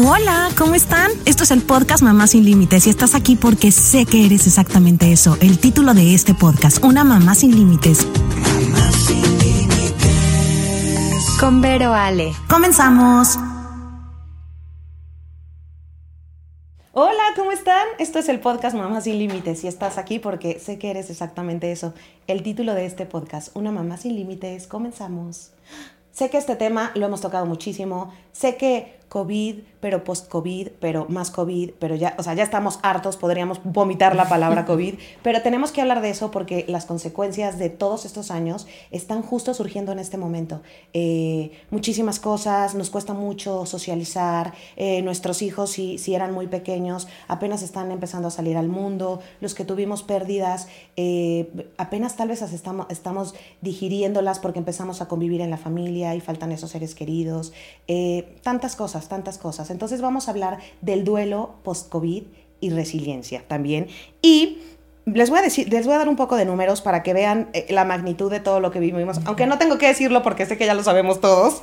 Hola, ¿cómo están? Esto es el podcast Mamá sin Límites y estás aquí porque sé que eres exactamente eso. El título de este podcast, Una Mamá sin Límites. Mamá sin Límites. Con Vero Ale. Comenzamos. Hola, ¿cómo están? Esto es el podcast Mamá sin Límites y estás aquí porque sé que eres exactamente eso. El título de este podcast, Una Mamá sin Límites. Comenzamos. Sé que este tema lo hemos tocado muchísimo. Sé que COVID, pero post-COVID, pero más COVID, pero ya, o sea, ya estamos hartos, podríamos vomitar la palabra COVID, pero tenemos que hablar de eso porque las consecuencias de todos estos años están justo surgiendo en este momento. Eh, muchísimas cosas, nos cuesta mucho socializar, eh, nuestros hijos, si, si eran muy pequeños, apenas están empezando a salir al mundo, los que tuvimos pérdidas, eh, apenas tal vez estamos, estamos digiriéndolas porque empezamos a convivir en la familia y faltan esos seres queridos, tantas cosas tantas cosas. Entonces vamos a hablar del duelo post-COVID y resiliencia también. Y les voy a decir, les voy a dar un poco de números para que vean eh, la magnitud de todo lo que vivimos, aunque no tengo que decirlo porque sé que ya lo sabemos todos.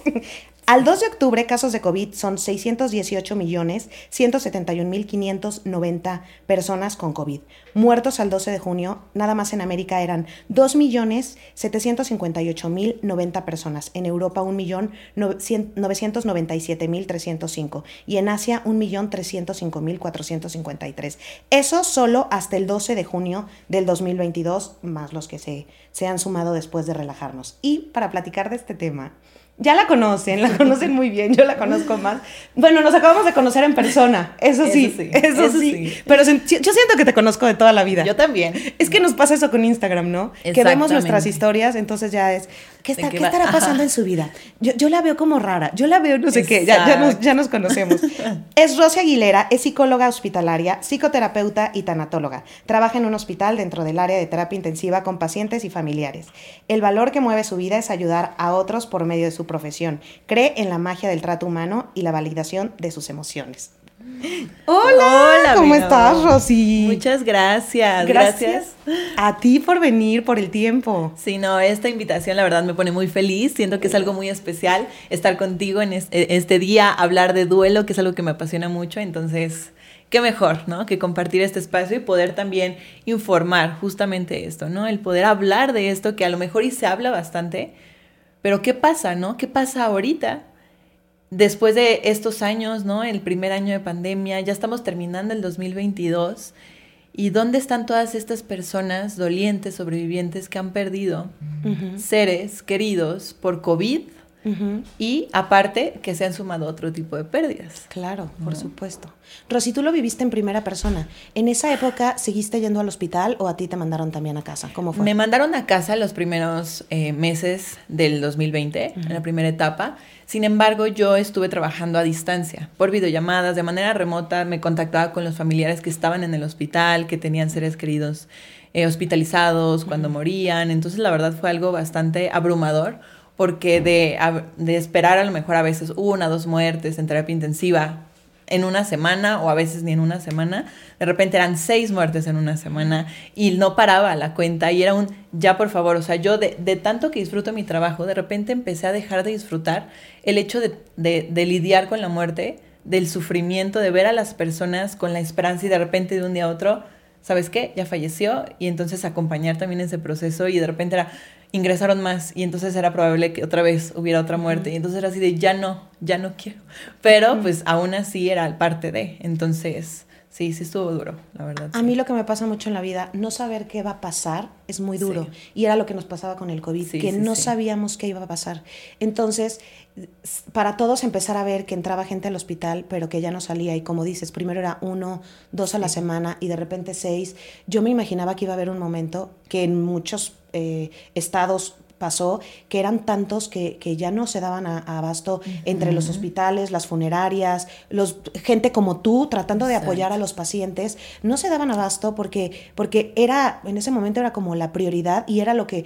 Al 2 de octubre, casos de COVID son 618 millones 171 mil 590 personas con COVID. Muertos al 12 de junio, nada más en América eran 2 millones 758 mil 90 personas. En Europa, 1 millón 997 mil 305. Y en Asia, 1 millón 305 mil 453. Eso solo hasta el 12 de junio del 2022, más los que se, se han sumado después de relajarnos. Y para platicar de este tema, ya la conocen, la conocen muy bien, yo la conozco más. Bueno, nos acabamos de conocer en persona, eso sí, eso, sí. Pero yo siento que te conozco de toda la vida. Yo también. Es que nos pasa eso con Instagram, ¿no? Que vemos nuestras historias, entonces ya es, ¿qué, está, ¿qué estará pasando en su vida? Yo, yo, la veo como rara, yo la veo no sé qué, ya, ya, nos, ya nos conocemos. es Rosia Aguilera, es psicóloga hospitalaria, psicoterapeuta y tanatóloga. Trabaja en un hospital dentro del área de terapia intensiva con pacientes y familiares. El valor que mueve su vida es ayudar a otros por medio de su profesión. Cree en la magia del trato humano y la validación de sus emociones. Hola, ¿cómo estás, Rosy? Muchas gracias. gracias. a ti por venir, por el tiempo. Sí, no, esta invitación la verdad me pone muy feliz. Siento que es algo muy especial estar contigo en e, este día, hablar de duelo, que es algo que me apasiona mucho. Entonces, qué mejor, ¿no? Que compartir este espacio y poder también informar justamente esto, ¿no? El poder hablar de esto que a lo mejor y se habla bastante, pero ¿qué pasa, no? ¿Qué pasa ahorita? Después de estos años, ¿no? El primer año de pandemia, ya estamos terminando el 2022. ¿Y dónde están todas estas personas dolientes, sobrevivientes que han perdido seres queridos por COVID y aparte que se han sumado otro tipo de pérdidas. Claro, por supuesto. Rosy, tú lo viviste en primera persona. ¿En esa época seguiste yendo al hospital o a ti te mandaron también a casa? ¿Cómo fue? Me mandaron a casa los primeros eh, meses del 2020, en la primera etapa. Sin embargo, yo estuve trabajando a distancia, por videollamadas, de manera remota. Me contactaba con los familiares que estaban en el hospital, que tenían seres queridos eh, hospitalizados cuando morían. Entonces, la verdad fue algo bastante abrumador porque de, de esperar a lo mejor a veces una, dos muertes en terapia intensiva en una semana o a veces ni en una semana, de repente eran seis muertes en una semana y no paraba la cuenta y era un, ya por favor, o sea, yo de, de tanto que disfruto mi trabajo, de repente empecé a dejar de disfrutar el hecho de, de, de, lidiar con la muerte, del sufrimiento, de ver a las personas con la esperanza y de repente de un día a otro, ¿sabes qué? Ya falleció y entonces acompañar también ese proceso y de repente era, ingresaron más y entonces era probable que otra vez hubiera otra muerte. Y entonces era así de, ya no, ya no quiero. Pero pues aún así era parte de. Entonces, sí, sí estuvo duro, la verdad. A mí lo que me pasa mucho en la vida, no saber qué va a pasar es muy duro. Y era lo que nos pasaba con el COVID, que no sabíamos qué iba a pasar. Entonces, para todos empezar a ver que entraba gente al hospital, pero que ya no salía. Y como dices, primero era uno, dos a la semana y de repente seis. Yo me imaginaba que iba a haber un momento que en muchos eh, estados pasó, que eran tantos que, ya no se daban a, abasto entre los hospitales, las funerarias, los, gente como tú tratando de apoyar a los pacientes, no se daban abasto porque, porque era, en ese momento era como la prioridad y era lo que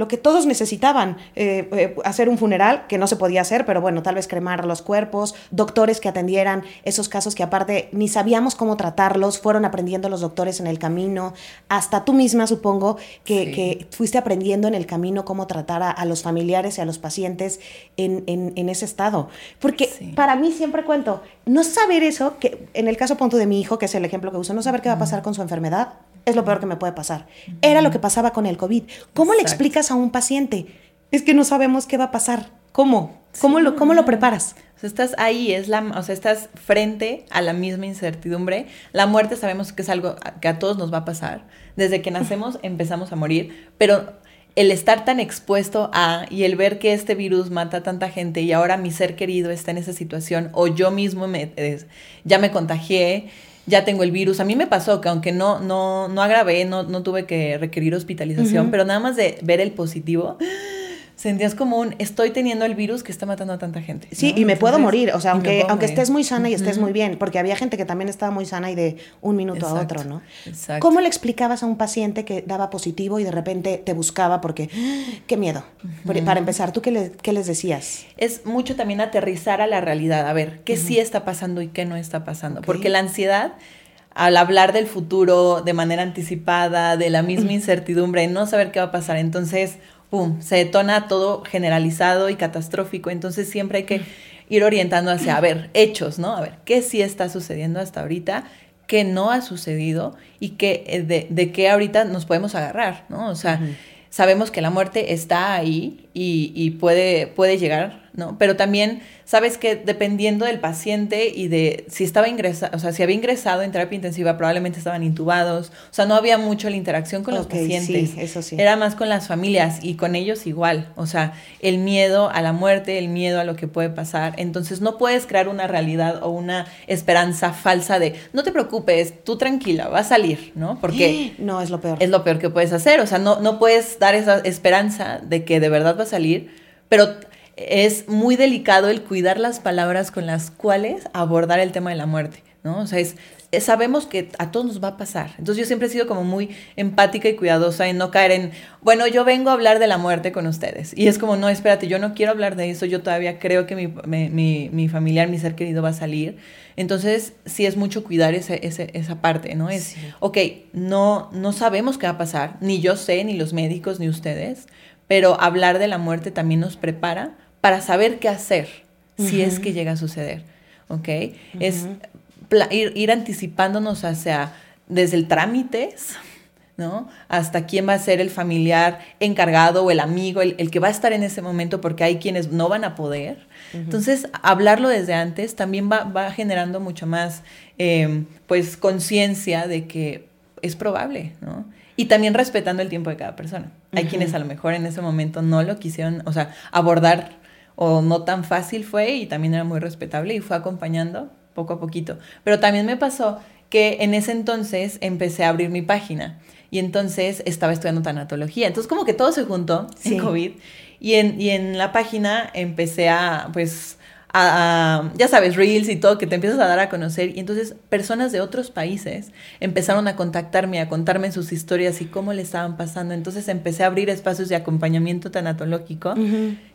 lo que todos necesitaban, eh, eh, hacer un funeral, que no se podía hacer, pero bueno, tal vez cremar los cuerpos, doctores que atendieran esos casos que aparte ni sabíamos cómo tratarlos, fueron aprendiendo los doctores en el camino, hasta tú misma supongo que, que fuiste aprendiendo en el camino cómo tratar a, los familiares y a los pacientes en, en, ese estado. Porque para mí siempre cuento, no saber eso, que en el caso punto de mi hijo, que es el ejemplo que uso, no saber qué va a pasar con su enfermedad, es lo peor que me puede pasar. Era lo que pasaba con el COVID. ¿Cómo le explicas a un paciente? Es que no sabemos qué va a pasar. ¿Cómo? ¿Cómo, lo, cómo lo preparas? O sea, estás ahí, es la, o sea, estás frente a la misma incertidumbre. La muerte sabemos que es algo que a todos nos va a pasar. Desde que nacemos empezamos a morir, pero el estar tan expuesto a y el ver que este virus mata a tanta gente y ahora mi ser querido está en esa situación o yo mismo me, ya me contagié, ya tengo el virus. A mí me pasó que aunque no, no, no agravé, no, no tuve que requerir hospitalización, pero nada más de ver el positivo, sentías como un, estoy teniendo el virus que está matando a tanta gente. Sí, y me puedo morir, o sea, aunque, aunque estés muy sana y estés muy bien, porque había gente que también estaba muy sana y de un minuto a otro, ¿no? Exacto. ¿Cómo le explicabas a un paciente que daba positivo y de repente te buscaba porque, qué miedo? Para empezar, ¿tú qué, qué, les decías? Es mucho también aterrizar a la realidad, a ver, qué sí está pasando y qué no está pasando, porque la ansiedad al hablar del futuro de manera anticipada, de la misma incertidumbre, no saber qué va a pasar, entonces pum, se detona todo generalizado y catastrófico. Entonces siempre hay que ir orientando hacia, a ver, hechos, ¿no? A ver, ¿qué sí está sucediendo hasta ahorita? ¿Qué no ha sucedido? Y qué, eh, de, de qué ahorita nos podemos agarrar, ¿no? O sea, sabemos que la muerte está ahí y, y puede, puede llegar, ¿no? Pero también sabes que dependiendo del paciente y de si estaba ingresado, o sea, si había ingresado en terapia intensiva, probablemente estaban intubados, o sea, no había mucho la interacción con los pacientes. Sí, eso sí. Era más con las familias y con ellos igual, o sea, el miedo a la muerte, el miedo a lo que puede pasar. Entonces, no puedes crear una realidad o una esperanza falsa de, no te preocupes, tú tranquila, va a salir, ¿no? Porque no es lo peor. Es lo peor que puedes hacer, o sea, no no puedes dar esa esperanza de que de verdad va a salir, pero es muy delicado el cuidar las palabras con las cuales abordar el tema de la muerte, ¿no? O sea, es, sabemos que a todos nos va a pasar. Entonces yo siempre he sido como muy empática y cuidadosa en no caer en, bueno, yo vengo a hablar de la muerte con ustedes. Y es como, no, espérate, yo no quiero hablar de eso, yo todavía creo que mi, familiar, mi ser querido va a salir. Entonces sí es mucho cuidar ese, esa parte, ¿no? Es, ok, no, no sabemos qué va a pasar, ni yo sé, ni los médicos, ni ustedes, pero hablar de la muerte también nos prepara para saber qué hacer si es que llega a suceder, ¿ok? Es ir, anticipándonos hacia, desde el trámite, ¿no? Hasta quién va a ser el familiar encargado o el amigo, el, que va a estar en ese momento, porque hay quienes no van a poder. Entonces, hablarlo desde antes también va, generando mucho más, em, pues, conciencia de que es probable, ¿no? Y también respetando el tiempo de cada persona. Hay quienes a lo mejor en ese momento no lo quisieron, o sea, abordar o no tan fácil fue y también era muy respetable y fue acompañando poco a poquito. Pero también me pasó que en ese entonces empecé a abrir mi página y entonces estaba estudiando tanatología. Entonces como que todo se juntó en COVID y en, y en la página empecé a pues ya sabes, reels y todo, que te empiezas a dar a conocer. Y entonces personas de otros países empezaron a contactarme, a contarme sus historias y cómo le estaban pasando. Entonces empecé a abrir espacios de acompañamiento tanatológico,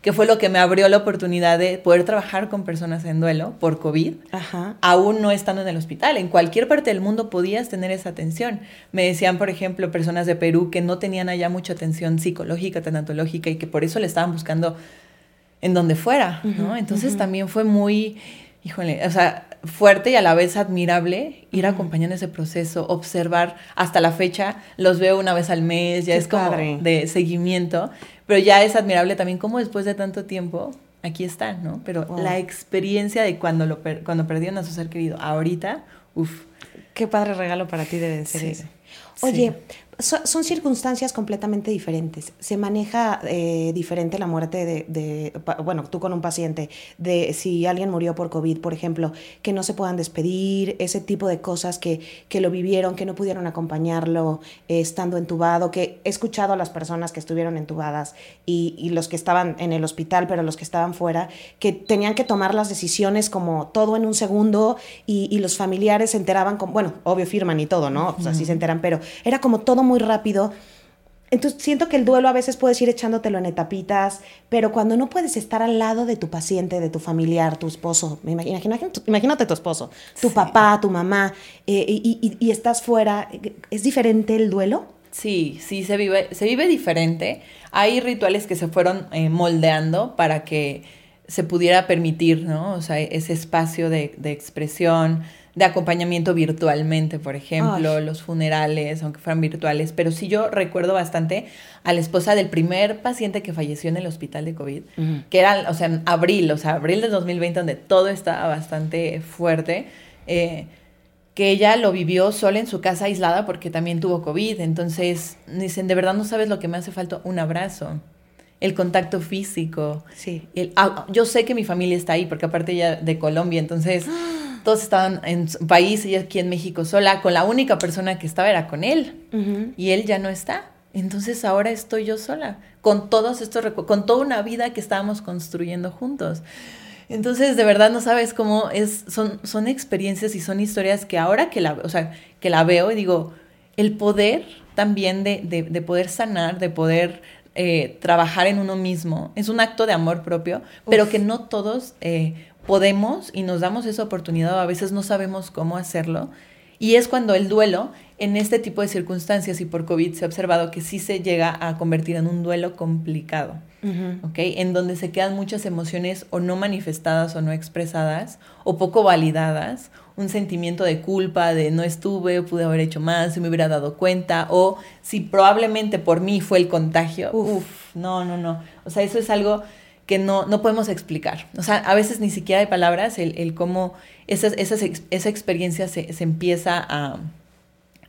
que fue lo que me abrió la oportunidad de poder trabajar con personas en duelo por COVID, aún no estando en el hospital. En cualquier parte del mundo podías tener esa atención. Me decían, por ejemplo, personas de Perú que no tenían allá mucha atención psicológica, tanatológica y que por eso le estaban buscando en donde fuera, ¿no? Entonces también fue muy, híjole, o sea, fuerte y a la vez admirable ir acompañando ese proceso, observar hasta la fecha, los veo una vez al mes, ya es como de seguimiento, pero ya es admirable también cómo después de tanto tiempo aquí están, ¿no? Pero la experiencia de cuando, lo cuando perdieron a su ser querido, ahorita, uff. Qué padre regalo para ti debe ser ese. Oye, son circunstancias completamente diferentes. Se maneja eh, diferente la muerte de, bueno, tú con un paciente, de si alguien murió por COVID, por ejemplo, que no se puedan despedir, ese tipo de cosas que, que lo vivieron, que no pudieron acompañarlo eh, estando entubado, que he escuchado a las personas que estuvieron entubadas y, y, los que estaban en el hospital, pero los que estaban fuera, que tenían que tomar las decisiones como todo en un segundo y, y los familiares se enteraban, con, bueno, obvio firman y todo, ¿no? O sea, sí se enteran, pero era como todo muy rápido. Entonces siento que el duelo a veces puedes ir echándotelo en etapitas, pero cuando no puedes estar al lado de tu paciente, de tu familiar, tu esposo, imagínate, tu esposo, tu papá, tu mamá, eh, y, estás fuera, ¿es diferente el duelo? Sí, sí, se vive, se vive diferente. Hay rituales que se fueron eh, moldeando para que se pudiera permitir, ¿no? O sea, ese espacio de, de expresión, de acompañamiento virtualmente, por ejemplo, los funerales, aunque fueran virtuales. Pero sí yo recuerdo bastante a la esposa del primer paciente que falleció en el hospital de COVID, que era, o sea, en abril, o sea, abril de 2020, donde todo estaba bastante fuerte. Eh, que ella lo vivió sola en su casa aislada porque también tuvo COVID. Entonces, dicen, de verdad no sabes lo que me hace falta, un abrazo, el contacto físico. Sí. El, ah, yo sé que mi familia está ahí porque aparte ella de Colombia, entonces... todos estaban en su país, ella aquí en México sola, con la única persona que estaba era con él. Y él ya no está. Entonces ahora estoy yo sola, con todos estos con toda una vida que estábamos construyendo juntos. Entonces, de verdad no sabes cómo es, son, son experiencias y son historias que ahora que la, o sea, que la veo y digo, el poder también de, de, poder sanar, de poder eh, trabajar en uno mismo, es un acto de amor propio, pero que no todos eh, podemos y nos damos esa oportunidad, a veces no sabemos cómo hacerlo. Y es cuando el duelo, en este tipo de circunstancias y por COVID, se ha observado que sí se llega a convertir en un duelo complicado, En donde se quedan muchas emociones o no manifestadas o no expresadas o poco validadas, un sentimiento de culpa, de no estuve, pude haber hecho más, si me hubiera dado cuenta, o si probablemente por mí fue el contagio. Uf, no, no, no. O sea, eso es algo que no, no podemos explicar. O sea, a veces ni siquiera hay palabras, el, el cómo esas, esas, esa experiencia se, se empieza a,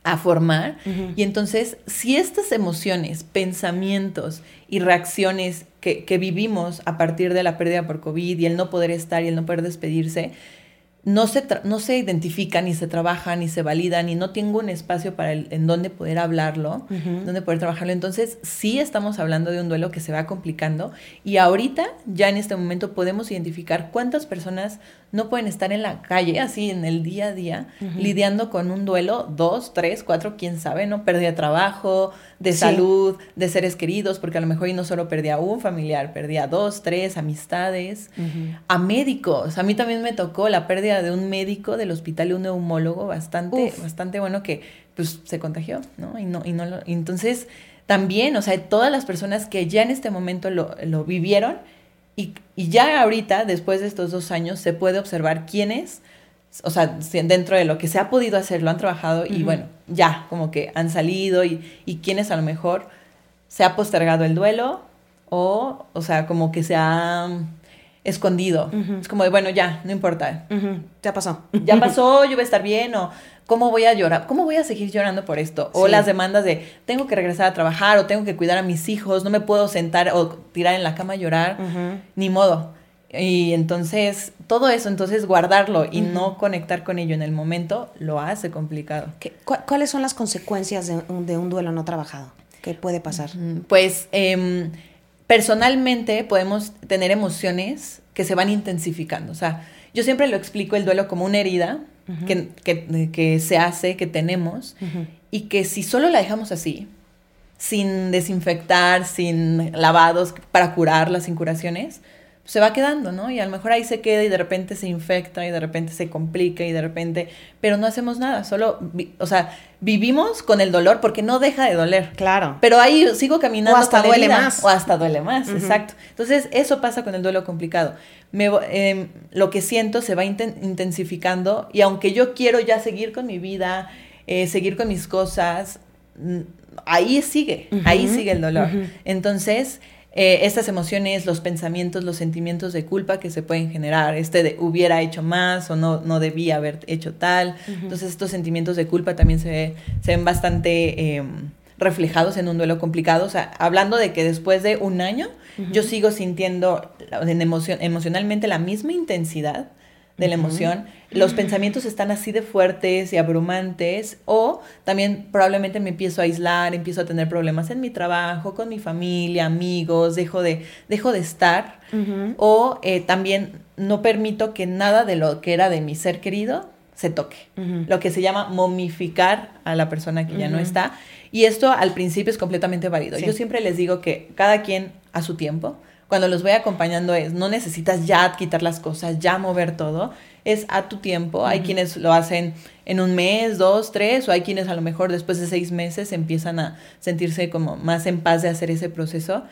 a formar. Y entonces, si estas emociones, pensamientos y reacciones que, que, vivimos a partir de la pérdida por COVID y el no poder estar y el no poder despedirse, no se, no se identifica, ni se trabaja, ni se valida, ni no tengo un espacio para el, en donde poder hablarlo, donde poder trabajarlo. Entonces, sí estamos hablando de un duelo que se va complicando y ahorita, ya en este momento, podemos identificar cuántas personas no pueden estar en la calle, así en el día a día, lidiando con un duelo, dos, tres, cuatro, quién sabe, ¿no? Pérdida de trabajo, de salud, de seres queridos, porque a lo mejor y no solo perdía un familiar, perdía dos, tres, amistades, a médicos. A mí también me tocó la pérdida de un médico del hospital, un neumólogo bastante, bastante bueno que pues se contagió, ¿no? Y no, y no lo, entonces también, o sea, todas las personas que ya en este momento lo, lo vivieron, y, ya ahorita, después de estos dos años, se puede observar quiénes, o sea, dentro de lo que se ha podido hacer, lo han trabajado y bueno, ya, como que han salido y, y quienes a lo mejor se ha postergado el duelo o, o sea, como que se ha escondido. Es como de, bueno, ya, no importa. Ya pasó. Ya pasó, yo voy a estar bien o ¿cómo voy a llorar? ¿Cómo voy a seguir llorando por esto? O las demandas de, tengo que regresar a trabajar o tengo que cuidar a mis hijos, no me puedo sentar o tirar en la cama a llorar, ni modo. Y entonces, todo eso, entonces guardarlo y no conectar con ello en el momento, lo hace complicado. ¿Cuáles son las consecuencias de un, duelo no trabajado? ¿Qué puede pasar? Pues em, personalmente podemos tener emociones que se van intensificando. O sea, yo siempre lo explico el duelo como una herida que, se hace, que tenemos, y que si solo la dejamos así, sin desinfectar, sin lavados para curarlas, sin curaciones, se va quedando, ¿no? Y a lo mejor ahí se queda y de repente se infecta y de repente se complica y de repente, pero no hacemos nada, solo, o sea, vivimos con el dolor porque no deja de doler. Claro. Pero ahí sigo caminando. O hasta duele más. O hasta duele más, exacto. Entonces, eso pasa con el duelo complicado. Me, em, lo que siento se va intensificando y aunque yo quiero ya seguir con mi vida, eh, seguir con mis cosas, ahí sigue, ahí sigue el dolor. Entonces, eh, estas emociones, los pensamientos, los sentimientos de culpa que se pueden generar, este de hubiera hecho más o no, no debía haber hecho tal. Entonces estos sentimientos de culpa también se, se ven bastante em, reflejados en un duelo complicado. O sea, hablando de que después de un año yo sigo sintiendo en emoción, emocionalmente la misma intensidad de la emoción, los pensamientos están así de fuertes y abrumantes, o también probablemente me empiezo a aislar, empiezo a tener problemas en mi trabajo, con mi familia, amigos, dejo de, dejo de estar, o eh, también no permito que nada de lo que era de mi ser querido se toque. Lo que se llama momificar a la persona que ya no está. Y esto al principio es completamente válido. Yo siempre les digo que cada quien a su tiempo. Cuando los voy acompañando es, no necesitas ya quitar las cosas, ya mover todo, es a tu tiempo. Hay quienes lo hacen en un mes, dos, tres, o hay quienes a lo mejor después de seis meses empiezan a sentirse como más en paz de hacer ese proceso,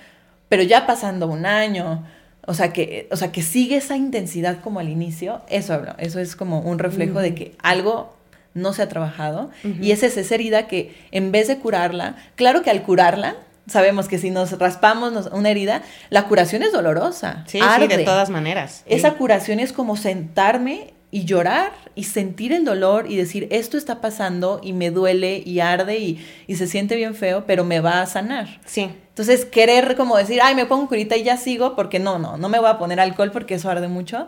pero ya pasando un año, o sea, que, o sea, que sigue esa intensidad como al inicio, eso hablo, eso es como un reflejo de que algo no se ha trabajado y es esa herida que en vez de curarla, claro que al curarla, sabemos que si nos raspamos una herida, la curación es dolorosa. Sí, sí, de todas maneras. Esa curación es como sentarme y llorar y sentir el dolor y decir, esto está pasando y me duele y arde y, y, se siente bien feo, pero me va a sanar. Sí. Entonces, querer como decir, ay, me pongo curita y ya sigo, porque no, no, no me voy a poner alcohol porque eso arde mucho,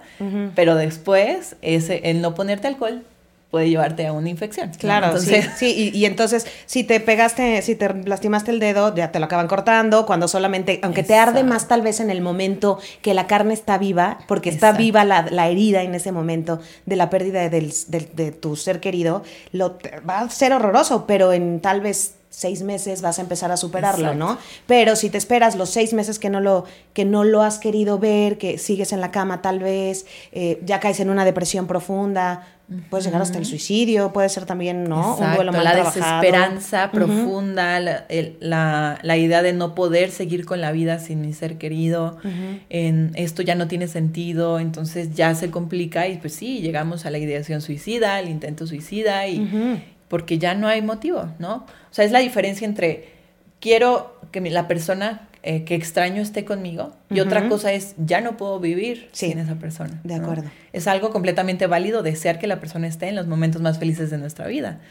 pero después, ese, el no ponerte alcohol puede llevarte a una infección. Claro, sí, sí y, entonces si te pegaste, si te lastimaste el dedo, ya te lo acaban cortando, cuando solamente, aunque te arde más tal vez en el momento que la carne está viva, porque está viva la, herida en ese momento de la pérdida de tu ser querido, lo, va a ser horroroso, pero en tal vez seis meses vas a empezar a superarlo, ¿no? Pero si te esperas los seis meses que no lo, que no lo has querido ver, que sigues en la cama tal vez, eh, ya caes en una depresión profunda, puedes llegar hasta el suicidio, puede ser también, ¿no? Un duelo mal la desesperanza profunda, la, idea de no poder seguir con la vida sin mi ser querido, en esto ya no tiene sentido, entonces ya se complica y pues sí, llegamos a la ideación suicida, al intento suicida y porque ya no hay motivo, ¿no? O sea, es la diferencia entre quiero que la persona eh, que extraño esté conmigo y otra cosa es ya no puedo vivir sin esa persona. De acuerdo. Es algo completamente válido desear que la persona esté en los momentos más felices de nuestra vida.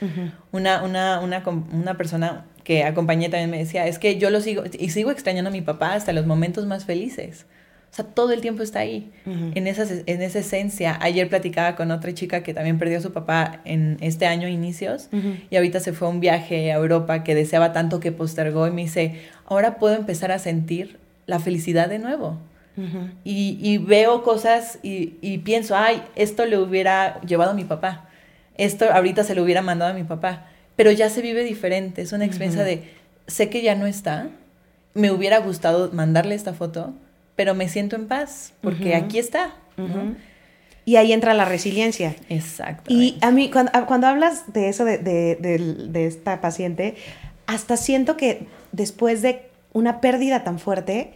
una, una, una, una persona que acompañé también me decía, es que yo lo sigo y sigo extrañando a mi papá hasta los momentos más felices. O sea, todo el tiempo está ahí, en, esa, en esa esencia. Ayer platicaba con otra chica que también perdió a su papá en este año inicios y ahorita se fue a un viaje a Europa que deseaba tanto que postergó y me dice, ahora puedo empezar a sentir la felicidad de nuevo. y, y, veo cosas y, y, pienso, ay, esto le hubiera llevado a mi papá, esto ahorita se lo hubiera mandado a mi papá, pero ya se vive diferente, es una experiencia de, sé que ya no está, me hubiera gustado mandarle esta foto, pero me siento en paz porque aquí está. Y ahí entra la resiliencia. Exacto. Y a mí, cuando, hablas de eso de, de, esta paciente, hasta siento que después de una pérdida tan fuerte,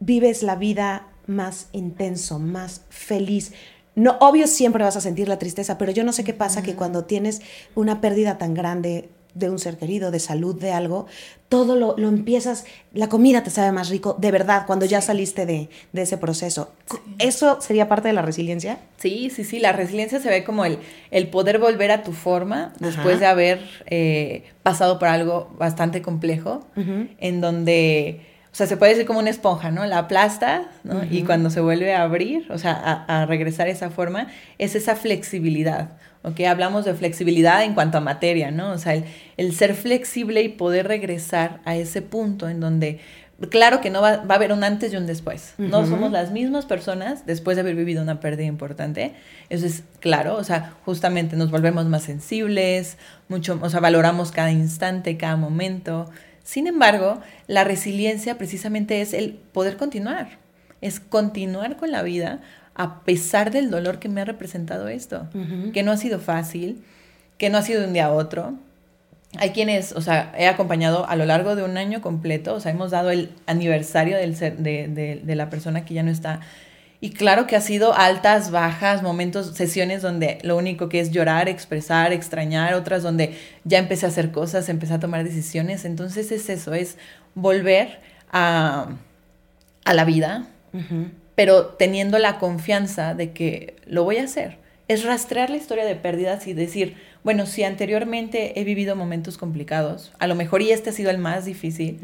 vives la vida más intenso, más feliz. No, obvio siempre vas a sentir la tristeza, pero yo no sé qué pasa que cuando tienes una pérdida tan grande, de un ser querido, de salud, de algo, todo lo, empiezas, la comida te sabe más rico, de verdad, cuando ya saliste de, ese proceso. ¿Eso sería parte de la resiliencia? Sí, sí, sí, la resiliencia se ve como el, el poder volver a tu forma después de haber eh, pasado por algo bastante complejo, en donde... O sea, se puede decir como una esponja, ¿no? La aplasta, ¿no? Y cuando se vuelve a abrir, o sea, a, a regresar esa forma, es esa flexibilidad. ¿ok? Hablamos de flexibilidad en cuanto a materia, ¿no? O sea, el, ser flexible y poder regresar a ese punto en donde, claro que no va, va a haber un antes y un después. No somos las mismas personas después de haber vivido una pérdida importante. Eso es claro, o sea, justamente nos volvemos más sensibles, mucho, o sea, valoramos cada instante, cada momento. Sin embargo, la resiliencia precisamente es el poder continuar, es continuar con la vida a pesar del dolor que me ha representado esto, que no ha sido fácil, que no ha sido de un día a otro. Hay quienes, o sea, he acompañado a lo largo de un año completo, o sea, hemos dado el aniversario del de, de, la persona que ya no está. Y claro que ha sido altas, bajas, momentos, sesiones donde lo único que es llorar, expresar, extrañar, otras donde ya empecé a hacer cosas, empecé a tomar decisiones. Entonces es eso, es volver a, a la vida, pero teniendo la confianza de que lo voy a hacer. Es rastrear la historia de pérdidas y decir, bueno, si anteriormente he vivido momentos complicados, a lo mejor y este ha sido el más difícil,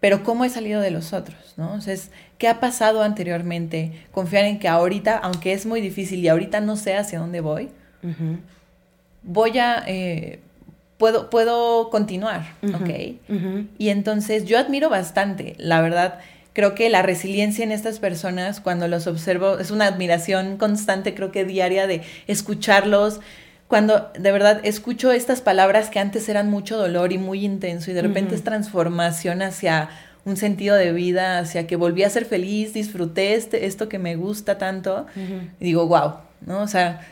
pero ¿cómo he salido de los otros? ¿no? Entonces, ¿qué ha pasado anteriormente? Confiar en que ahorita, aunque es muy difícil y ahorita no sé hacia dónde voy, voy a... Eh, puedo, puedo continuar, ¿ok? Y entonces yo admiro bastante, la verdad, creo que la resiliencia en estas personas, cuando los observo, es una admiración constante, creo que diaria, de escucharlos. Cuando de verdad escucho estas palabras que antes eran mucho dolor y muy intenso y de repente es transformación hacia un sentido de vida, hacia que volví a ser feliz, disfruté este, esto que me gusta tanto, y digo, wow, ¿no? O sea,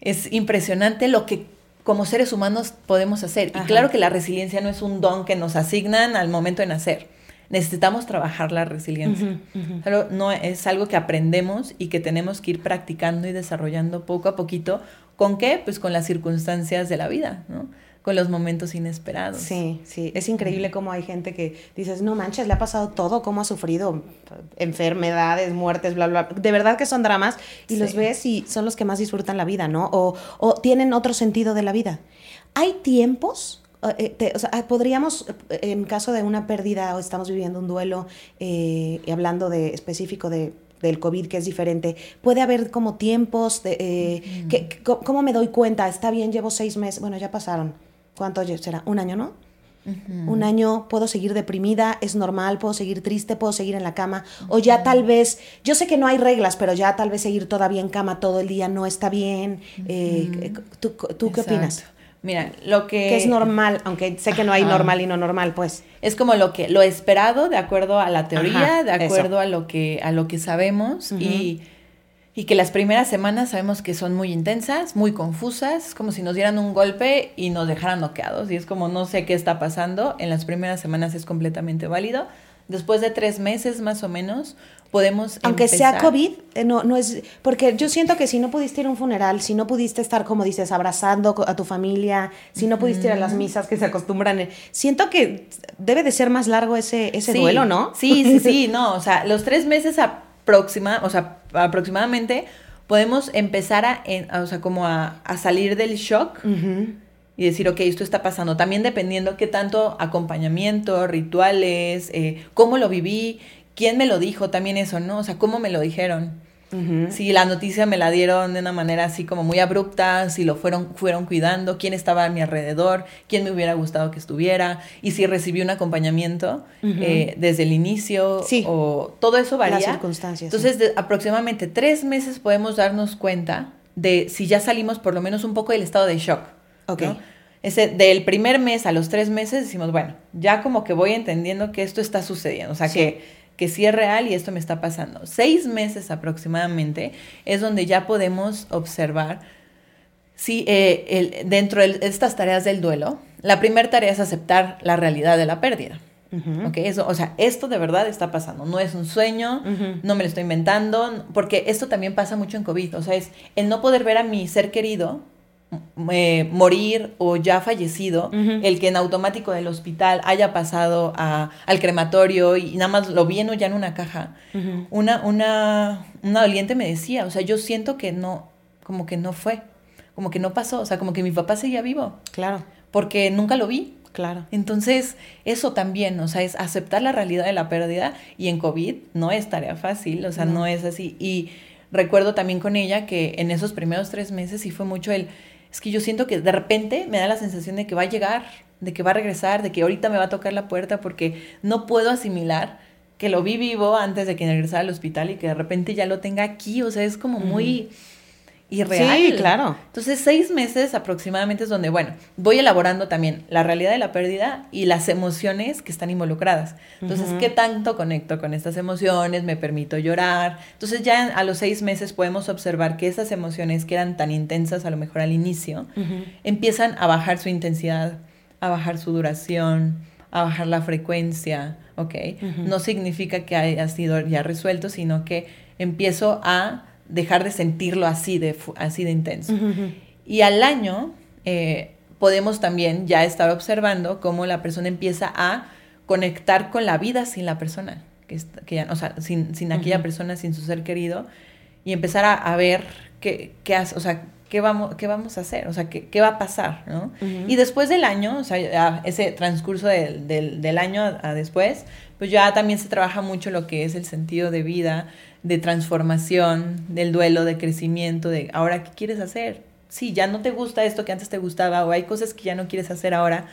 es impresionante lo que como seres humanos podemos hacer. Y claro que la resiliencia no es un don que nos asignan al momento de nacer. Necesitamos trabajar la resiliencia. Pero no es algo que aprendemos y que tenemos que ir practicando y desarrollando poco a poquito. ¿Con qué? Pues con las circunstancias de la vida, ¿no? con los momentos inesperados. Sí, sí, es increíble cómo hay gente que dices, no manches, le ha pasado todo, cómo ha sufrido enfermedades, muertes, bla, bla. De verdad que son dramas y los ves y son los que más disfrutan la vida, ¿no? O, o tienen otro sentido de la vida. Hay tiempos eh, o sea, podríamos, en caso de una pérdida o estamos viviendo un duelo, eh, hablando de específico de del COVID, que es diferente, puede haber como tiempos de, eh, que, ¿cómo me doy cuenta? Está bien, llevo seis meses, bueno, ya pasaron, ¿Cuánto será? ¿Un año, no? Un año puedo seguir deprimida, es normal, puedo seguir triste, puedo seguir en la cama. O ya tal vez, yo sé que no hay reglas, pero ya tal vez seguir todavía en cama todo el día no está bien. Eh, ¿Tú, qué opinas? Mira, lo que... Que es normal, aunque sé que no hay normal y no normal, pues. Es como lo que, lo esperado de acuerdo a la teoría, de acuerdo a lo que, a lo que sabemos y y que las primeras semanas sabemos que son muy intensas, muy confusas, es como si nos dieran un golpe y nos dejaran noqueados y es como no sé qué está pasando, en las primeras semanas es completamente válido, después de tres meses más o menos podemos... Aunque sea COVID, eh, no, no es... Porque yo siento que si no pudiste ir a un funeral, si no pudiste estar, como dices, abrazando a tu familia, si no pudiste ir a las misas que se acostumbran, siento que debe de ser más largo ese, ese duelo, ¿no? Sí, sí, sí, no, o sea, los tres meses a próxima, o sea, aproximadamente podemos empezar a, o sea, como a, salir del shock y decir, ok, esto está pasando. También dependiendo qué tanto acompañamiento, rituales, eh, cómo lo viví, quién me lo dijo, también eso, ¿no? O sea, cómo me lo dijeron. Si la noticia me la dieron de una manera así como muy abrupta, si lo fueron, fueron cuidando, quién estaba a mi alrededor, quién me hubiera gustado que estuviera, y si recibí un acompañamiento eh, desde el inicio, o todo eso varía. Las circunstancias. Entonces, aproximadamente tres meses podemos darnos cuenta de si ya salimos por lo menos un poco del estado de shock. Ok. Ese, del primer mes a los tres meses decimos, bueno, ya como que voy entendiendo que esto está sucediendo, o sea que que sí es real y esto me está pasando. Seis meses aproximadamente es donde ya podemos observar si eh, el, dentro de estas tareas del duelo, la primera tarea es aceptar la realidad de la pérdida. Eso, o sea, esto de verdad está pasando, no es un sueño, no me lo estoy inventando, porque esto también pasa mucho en COVID, o sea, es el no poder ver a mi ser querido eh, morir o ya fallecido, el que en automático del hospital haya pasado a, al crematorio y, nada más lo viene ya en una caja. una, una, una doliente me decía, o sea, yo siento que no, como que no fue, como que no pasó, o sea, como que mi papá seguía vivo. Claro. Porque nunca lo vi. Claro. Entonces, eso también, o sea, es aceptar la realidad de la pérdida y en COVID no es tarea fácil, o sea, no, no es así. Y recuerdo también con ella que en esos primeros tres meses sí fue mucho el es que yo siento que de repente me da la sensación de que va a llegar, de que va a regresar, de que ahorita me va a tocar la puerta porque no puedo asimilar que lo vi vivo antes de que regresara al hospital y que de repente ya lo tenga aquí, o sea, es como muy irreal. Sí, claro. Entonces, seis meses aproximadamente es donde, bueno, voy elaborando también la realidad de la pérdida y las emociones que están involucradas. Entonces, ¿qué tanto conecto con estas emociones? ¿Me permito llorar? Entonces, ya a los seis meses podemos observar que esas emociones que eran tan intensas a lo mejor al inicio, empiezan a bajar su intensidad, a bajar su duración, a bajar la frecuencia, ¿ok? No significa que haya sido ya resuelto, sino que empiezo a dejar de sentirlo así de, así de intenso. Y al año eh, podemos también ya estar observando cómo la persona empieza a conectar con la vida sin la persona, que, que ya, o sea, sin, sin aquella persona, sin su ser querido, y empezar a, ver qué, qué hace, o sea, ¿qué vamos, qué vamos a hacer? O sea, ¿qué, qué va a pasar? ¿no? Y después del año, o sea, ese transcurso del, del, del año a, después, pues ya también se trabaja mucho lo que es el sentido de vida, de transformación, del duelo, de crecimiento, de ahora qué quieres hacer, sí, ya no te gusta esto que antes te gustaba o hay cosas que ya no quieres hacer ahora,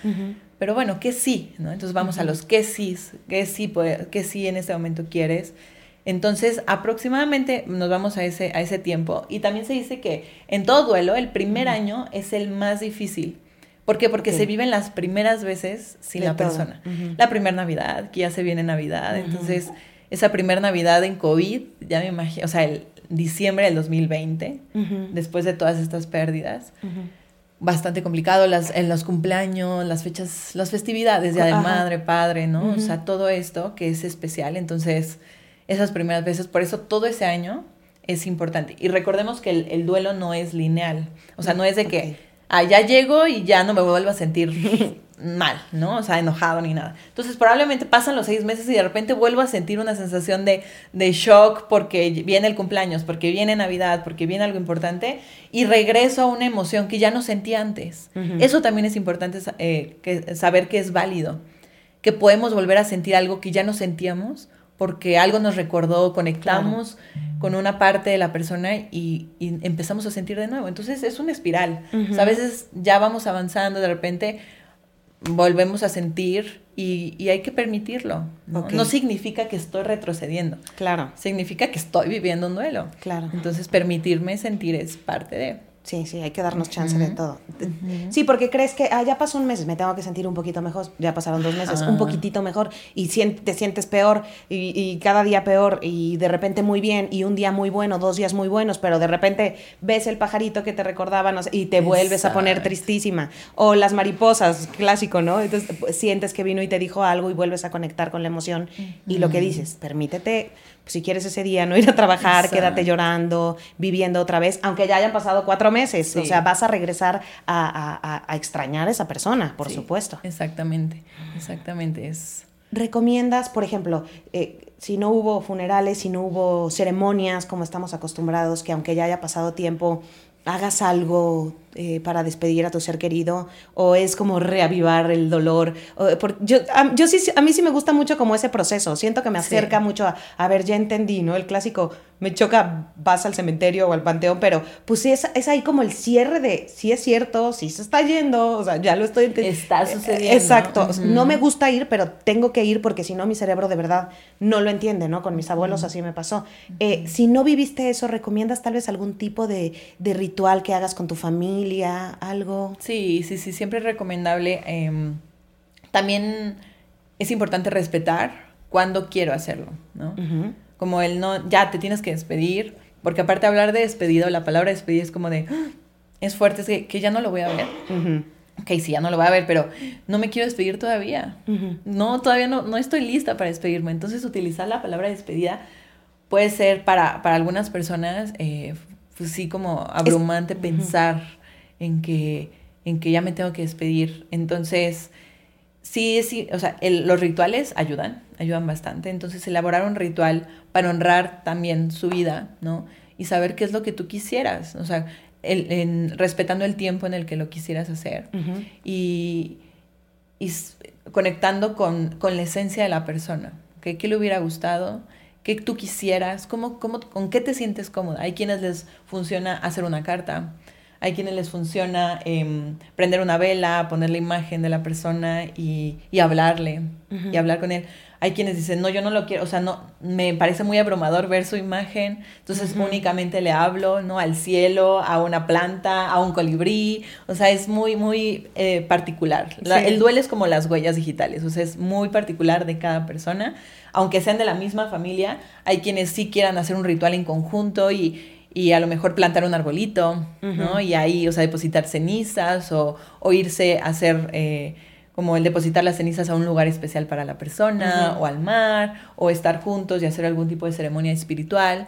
pero bueno, ¿qué sí? ¿no? Entonces vamos a los qué sí, qué sí, qué sí en este momento quieres. Entonces, aproximadamente nos vamos a ese, a ese tiempo. Y también se dice que en todo duelo, el primer año es el más difícil. ¿Por qué? Porque se viven las primeras veces sin la persona. La primera Navidad, que ya se viene Navidad. Entonces, esa primera Navidad en COVID, ya me imagino, o sea, el diciembre del 2020, después de todas estas pérdidas. Bastante complicado las, en los cumpleaños, las fechas, las festividades, ya de madre, padre, ¿no? O sea, todo esto que es especial. Entonces, esas primeras veces. Por eso todo ese año es importante. Y recordemos que el, duelo no es lineal. O sea, no es de que, ah, ya llego y ya no me vuelvo a sentir mal, ¿no? O sea, enojado ni nada. Entonces, probablemente pasan los seis meses y de repente vuelvo a sentir una sensación de, de shock porque viene el cumpleaños, porque viene Navidad, porque viene algo importante y regreso a una emoción que ya no sentí antes. Eso también es importante eh, que, saber que es válido, que podemos volver a sentir algo que ya no sentíamos porque algo nos recordó, conectamos con una parte de la persona y, empezamos a sentir de nuevo. Entonces es una espiral. a veces ya vamos avanzando, de repente volvemos a sentir y, hay que permitirlo. ¿no? ¿no? significa que estoy retrocediendo. Claro. Significa que estoy viviendo un duelo. Claro. Entonces permitirme sentir es parte de... Sí, sí, hay que darnos chance de todo. Sí, porque crees que, ah, ya pasó un mes, me tengo que sentir un poquito mejor, ya pasaron dos meses, un poquitito mejor, y te sientes peor, y, cada día peor, y de repente muy bien, y un día muy bueno, dos días muy buenos, pero de repente ves el pajarito que te recordaba y te vuelves a poner tristísima. O las mariposas, clásico, ¿no? Entonces pues, sientes que vino y te dijo algo y vuelves a conectar con la emoción. Y lo que dices, permítete si quieres ese día no ir a trabajar, quédate llorando, viviendo otra vez, aunque ya hayan pasado cuatro meses. O sea, vas a regresar a, extrañar a esa persona, por supuesto. Exactamente, exactamente. Es... ¿Recomiendas, por ejemplo, eh, si no hubo funerales, si no hubo ceremonias como estamos acostumbrados, que aunque ya haya pasado tiempo, hagas algo eh, para despedir a tu ser querido o es como reavivar el dolor. yo, a, yo sí, a mí sí me gusta mucho como ese proceso, siento que me acerca mucho a, a ver, ya entendí, ¿no? El clásico, me choca, vas al cementerio o al panteón, pero pues sí, es, es ahí como el cierre de, si es cierto, si se está yendo, o sea, ya lo estoy entendiendo. Está sucediendo. Exacto, no me gusta ir, pero tengo que ir porque si no mi cerebro de verdad no lo entiende, ¿no? Con mis abuelos así me pasó. Eh, si no viviste eso, ¿recomiendas tal vez algún tipo de, de ritual que hagas con tu familia? algo. Sí, sí, sí, siempre es recomendable. Em, también es importante respetar cuándo quiero hacerlo, ¿no? Como el no, ya te tienes que despedir, porque aparte de hablar de despedido, la palabra despedir es como de, ¡Ah! es fuerte, es que, ya no lo voy a ver. Ok, sí, ya no lo voy a ver, pero no me quiero despedir todavía. No, todavía no, no estoy lista para despedirme. Entonces, utilizar la palabra despedida puede ser para, para algunas personas, eh, pues sí, como abrumante pensar en que, en que ya me tengo que despedir. Entonces, sí, sí, o sea, los rituales ayudan, ayudan bastante. Entonces, elaborar un ritual para honrar también su vida, ¿no? Y saber qué es lo que tú quisieras, o sea, el, respetando el tiempo en el que lo quisieras hacer. y, y, conectando con, con, la esencia de la persona. ¿okay? ¿Qué le hubiera gustado? ¿Qué tú quisieras? ¿Cómo, cómo, ¿Con qué te sientes cómoda? Hay quienes les funciona hacer una carta, hay quienes les funciona em, prender una vela, poner la imagen de la persona y, hablarle, y hablar con él. Hay quienes dicen, no, yo no lo quiero, o sea, no, me parece muy abrumador ver su imagen, entonces únicamente le hablo, ¿no? Al cielo, a una planta, a un colibrí, o sea, es muy, muy eh, particular. el duelo es como las huellas digitales, o sea, es muy particular de cada persona, aunque sean de la misma familia, hay quienes sí quieran hacer un ritual en conjunto y y a lo mejor plantar un arbolito, ¿no? Y ahí, o sea, depositar cenizas o, o irse a hacer eh, como el depositar las cenizas a un lugar especial para la persona o al mar o estar juntos y hacer algún tipo de ceremonia espiritual,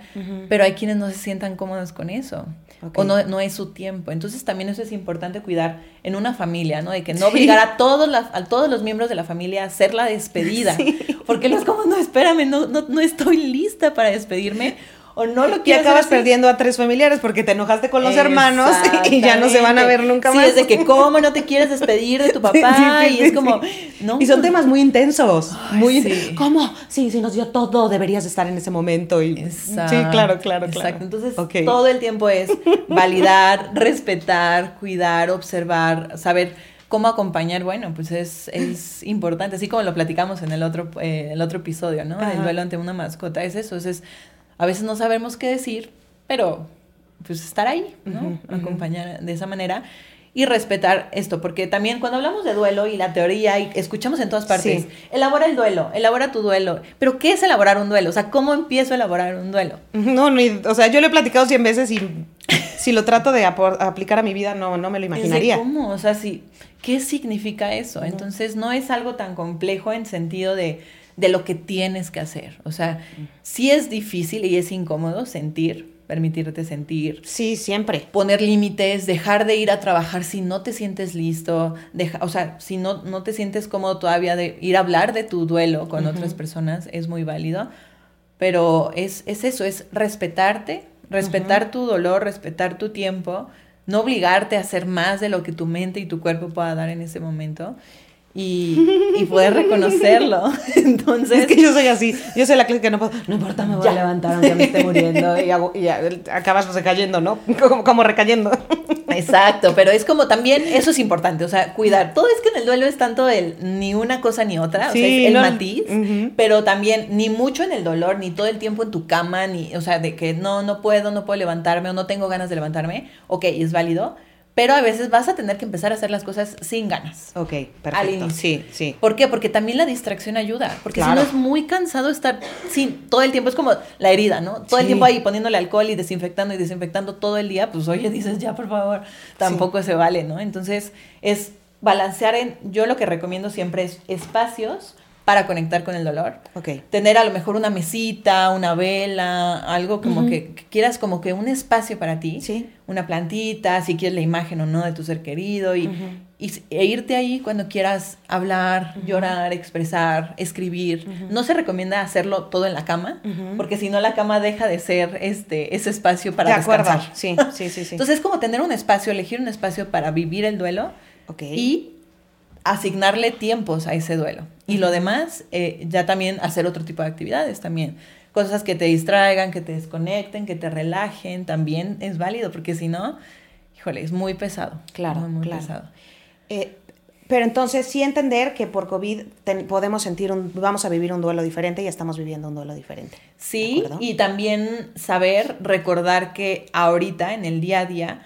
pero hay quienes no se sientan cómodos con eso. O no, no es su tiempo. Entonces también eso es importante cuidar en una familia, ¿no? De que no obligar a todos, a todos los miembros de la familia a hacer la despedida. Porque no es como, no, espérame, no, no, no estoy lista para despedirme o no lo Y quieres acabas hacer así. perdiendo a tres familiares porque te enojaste con los hermanos y ya no se van a ver nunca Sí, más. es de que cómo no te quieres despedir de tu papá Sí, sí, y sí, es como, sí. no. Y son temas muy intensos. muy sí. sí. ¿Cómo? Sí, sí, nos dio todo, deberías estar en ese momento. Y... Exacto. Sí, claro, claro, claro. Exacto. Entonces, todo el tiempo es validar, respetar, cuidar, observar, saber cómo acompañar. Bueno, pues es, es importante. Así como lo platicamos en el otro, eh, el otro episodio, ¿no? Ajá. El duelo ante una mascota. Es eso. Es, es- a veces no sabemos qué decir, pero pues estar ahí, ¿no? Acompañar de esa manera. Y respetar esto, porque también cuando hablamos de duelo y la teoría, y escuchamos en todas partes, Sí. elabora el duelo, elabora tu duelo. Pero, ¿qué es elaborar un duelo? O sea, ¿cómo empiezo a elaborar un duelo? No, ni- o sea, yo lo he platicado cien veces y si lo trato de aplicar a mi vida, no, no me lo imaginaría. ¿Cómo? O sea, sí, ¿qué significa eso? Entonces, no es algo tan complejo en sentido de, de lo que tienes que hacer. O sea, sí es difícil y es incómodo sentir, permitirte sentir, Sí, siempre. poner límites, dejar de ir a trabajar si no te sientes listo, deja- o sea, si no, no te sientes cómodo todavía de ir a hablar de tu duelo con otras personas, es muy válido, pero es, es eso, es respetarte, respetar tu dolor, respetar tu tiempo, no obligarte a hacer más de lo que tu mente y tu cuerpo pueda dar en ese momento y, y poder reconocerlo. Entonces, Es que yo soy así. Yo soy la clase que no puedo. No importa, me voy Ya. a levantar aunque me esté muriendo. Y, hago- y acabas recayendo, ¿no? Como, como recayendo. Exacto, pero es como también, eso es importante, o sea, cuidar. Todo es que en el duelo es tanto el ni una cosa ni otra, o sea, Sí, es el no, matiz, pero también ni mucho en el dolor, ni todo el tiempo en tu cama, ni, o sea, de que no, no puedo, no puedo levantarme o no tengo ganas de levantarme, ok, es válido, pero a veces vas a tener que empezar a hacer las cosas sin ganas. Ok, perfecto. Al inicio. Sí, sí. ¿Por qué? Porque también la distracción ayuda. Porque si no es muy cansado estar sin todo el tiempo, es como la herida, ¿no? Todo el tiempo ahí poniéndole alcohol y desinfectando y desinfectando todo el día, pues oye, dices, ya por favor, tampoco se vale, ¿no? Entonces es balancear en, yo lo que recomiendo siempre es espacios para conectar con el dolor. Ok. Tener a lo mejor una mesita, una vela, algo como que, que quieras como que un espacio para ti Sí. una plantita, si quieres la imagen o no de tu ser querido, y, Ujú. y s- e irte ahí cuando quieras hablar, llorar, expresar, escribir. No se recomienda hacerlo todo en la cama, porque si no la cama deja de ser este, ese espacio para de descansar. Sí, sí, sí, sí. Entonces es como tener un espacio, elegir un espacio para vivir el duelo ok. y asignarle tiempos a ese duelo. Y lo demás, eh, ya también hacer otro tipo de actividades también. Cosas que te distraigan, que te desconecten, que te relajen, también es válido, porque si no, híjole, es muy pesado. Claro, muy, muy claro. pesado. Eh, pero entonces sí entender que por COVID ten- podemos sentir un, vamos a vivir un duelo diferente y estamos viviendo un duelo diferente. Sí, y también saber, recordar que ahorita, en el día a día,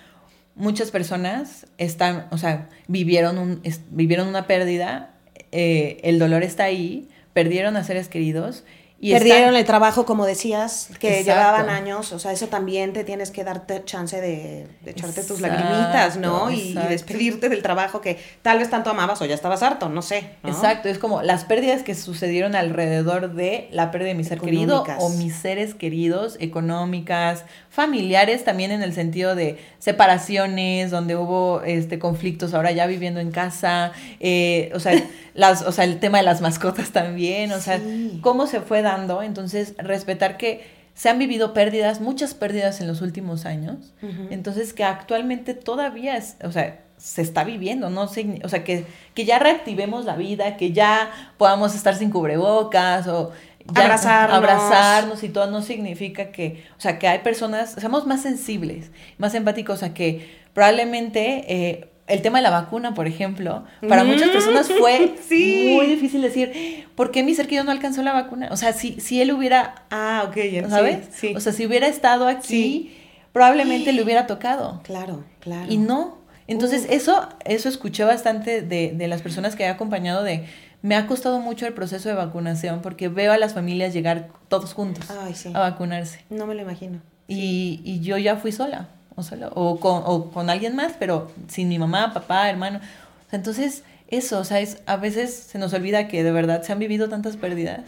muchas personas están, o sea, vivieron, un, es- vivieron una pérdida, eh, el dolor está ahí, perdieron a seres queridos. Y Perdieron están- el trabajo, como decías, que Exacto. llevaban años, o sea, eso también te tienes que darte chance de, de echarte tus lagrimitas, ¿no? Y, despedirte del trabajo que tal vez tanto amabas o ya estabas harto, no sé. ¿no? Exacto, es como las pérdidas que sucedieron alrededor de la pérdida de mi ser querido Económicas. o mis seres queridos, económicas, familiares también en el sentido de separaciones, donde hubo este conflictos, ahora ya viviendo en casa, eh, o sea, las, o sea, el tema de las mascotas también, o sea, cómo se fue dando, entonces respetar que se han vivido pérdidas, muchas pérdidas en los últimos años, entonces que actualmente todavía es, o sea, se está viviendo, ¿no? O sea, que, que ya reactivemos la vida, que ya podamos estar sin cubrebocas o ya- Abrazarnos. abrazarnos y todo. No significa que, o sea, que hay personas, seamos más sensibles, más empáticos, o sea, que probablemente eh, el tema de la vacuna, por ejemplo, para Mm, muchas personas fue sí. muy difícil decir, ¿por qué mi ser querido no alcanzó la vacuna? O sea, si, si él hubiera Ah, ok, ya ¿sabes? Sí, sí. O sea, si hubiera estado aquí, probablemente le hubiera tocado. claro, claro. Y no. Entonces, Uf. eso, eso escuché bastante de, de las personas que he acompañado de, me ha costado mucho el proceso de vacunación porque veo a las familias llegar todos juntos Ay, a vacunarse. No me lo imagino. Y, y yo ya fui sola, o, solo, o, con, o con alguien más, pero sin mi mamá, papá, hermano. Entonces, eso, o sea, es, a veces se nos olvida que de verdad se han vivido tantas pérdidas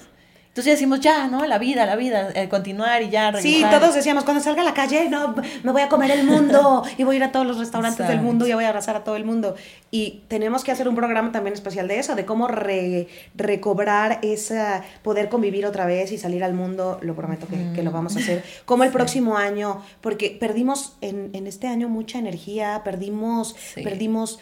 Entonces decimos, ya, ¿no? La vida, la vida, eh, continuar y ya regresar. Sí, todos decíamos, cuando salga a la calle, no, me voy a comer el mundo y voy a ir a todos los restaurantes del mundo y voy a abrazar a todo el mundo. Y tenemos que hacer un programa también especial de eso, de cómo recobrar ese poder convivir otra vez y salir al mundo. Lo prometo que, lo vamos a hacer. Como el próximo año, porque perdimos en, en, este año mucha energía, perdimos, perdimos